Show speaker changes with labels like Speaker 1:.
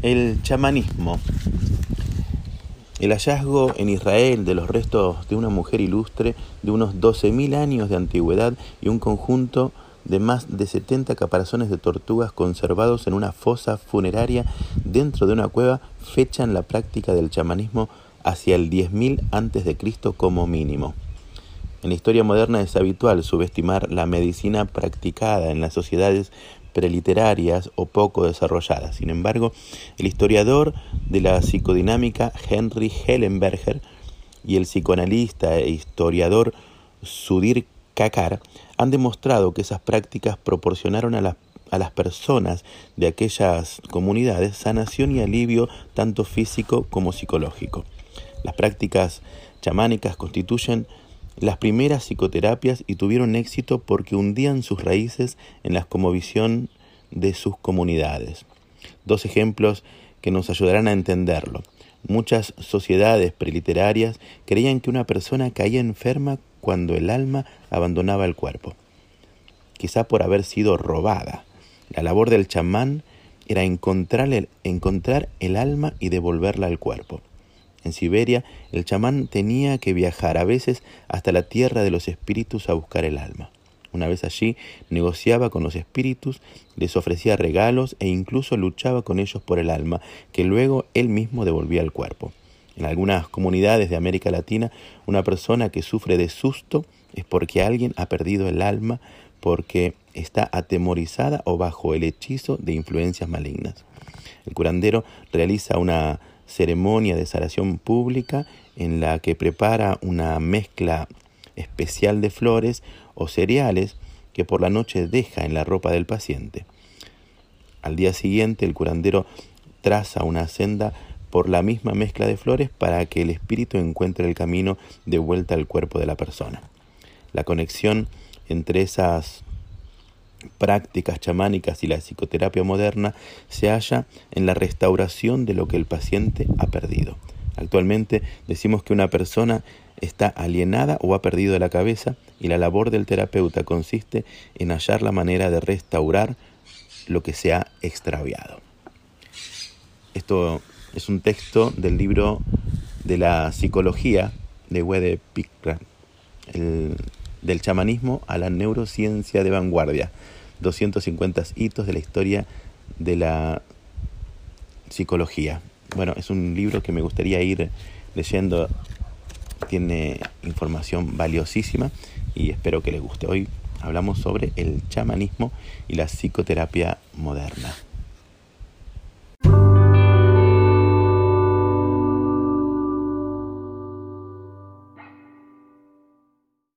Speaker 1: El chamanismo. El hallazgo en Israel de los restos de una mujer ilustre de unos 12.000 años de antigüedad y un conjunto de más de 70 caparazones de tortugas conservados en una fosa funeraria dentro de una cueva fechan la práctica del chamanismo hacia el 10.000 a.C. como mínimo. En la historia moderna es habitual subestimar la medicina practicada en las sociedades preliterarias o poco desarrolladas. Sin embargo, el historiador de la psicodinámica Henry Hellenberger y el psicoanalista e historiador Sudhir Kakar han demostrado que esas prácticas proporcionaron a las, a las personas de aquellas comunidades sanación y alivio tanto físico como psicológico. Las prácticas chamánicas constituyen las primeras psicoterapias y tuvieron éxito porque hundían sus raíces en la comovisión de sus comunidades. Dos ejemplos que nos ayudarán a entenderlo. Muchas sociedades preliterarias creían que una persona caía enferma cuando el alma abandonaba el cuerpo, quizá por haber sido robada. La labor del chamán era encontrar el, encontrar el alma y devolverla al cuerpo. En Siberia, el chamán tenía que viajar a veces hasta la tierra de los espíritus a buscar el alma. Una vez allí, negociaba con los espíritus, les ofrecía regalos e incluso luchaba con ellos por el alma, que luego él mismo devolvía al cuerpo. En algunas comunidades de América Latina, una persona que sufre de susto es porque alguien ha perdido el alma, porque está atemorizada o bajo el hechizo de influencias malignas. El curandero realiza una ceremonia de sanación pública en la que prepara una mezcla especial de flores o cereales que por la noche deja en la ropa del paciente. Al día siguiente el curandero traza una senda por la misma mezcla de flores para que el espíritu encuentre el camino de vuelta al cuerpo de la persona. La conexión entre esas prácticas chamánicas y la psicoterapia moderna se halla en la restauración de lo que el paciente ha perdido. Actualmente decimos que una persona está alienada o ha perdido la cabeza y la labor del terapeuta consiste en hallar la manera de restaurar lo que se ha extraviado. Esto es un texto del libro de la psicología de Wede Pickran, del chamanismo a la neurociencia de vanguardia, 250 hitos de la historia de la psicología. Bueno, es un libro que me gustaría ir leyendo, tiene información valiosísima y espero que les guste. Hoy hablamos sobre el chamanismo y la psicoterapia moderna.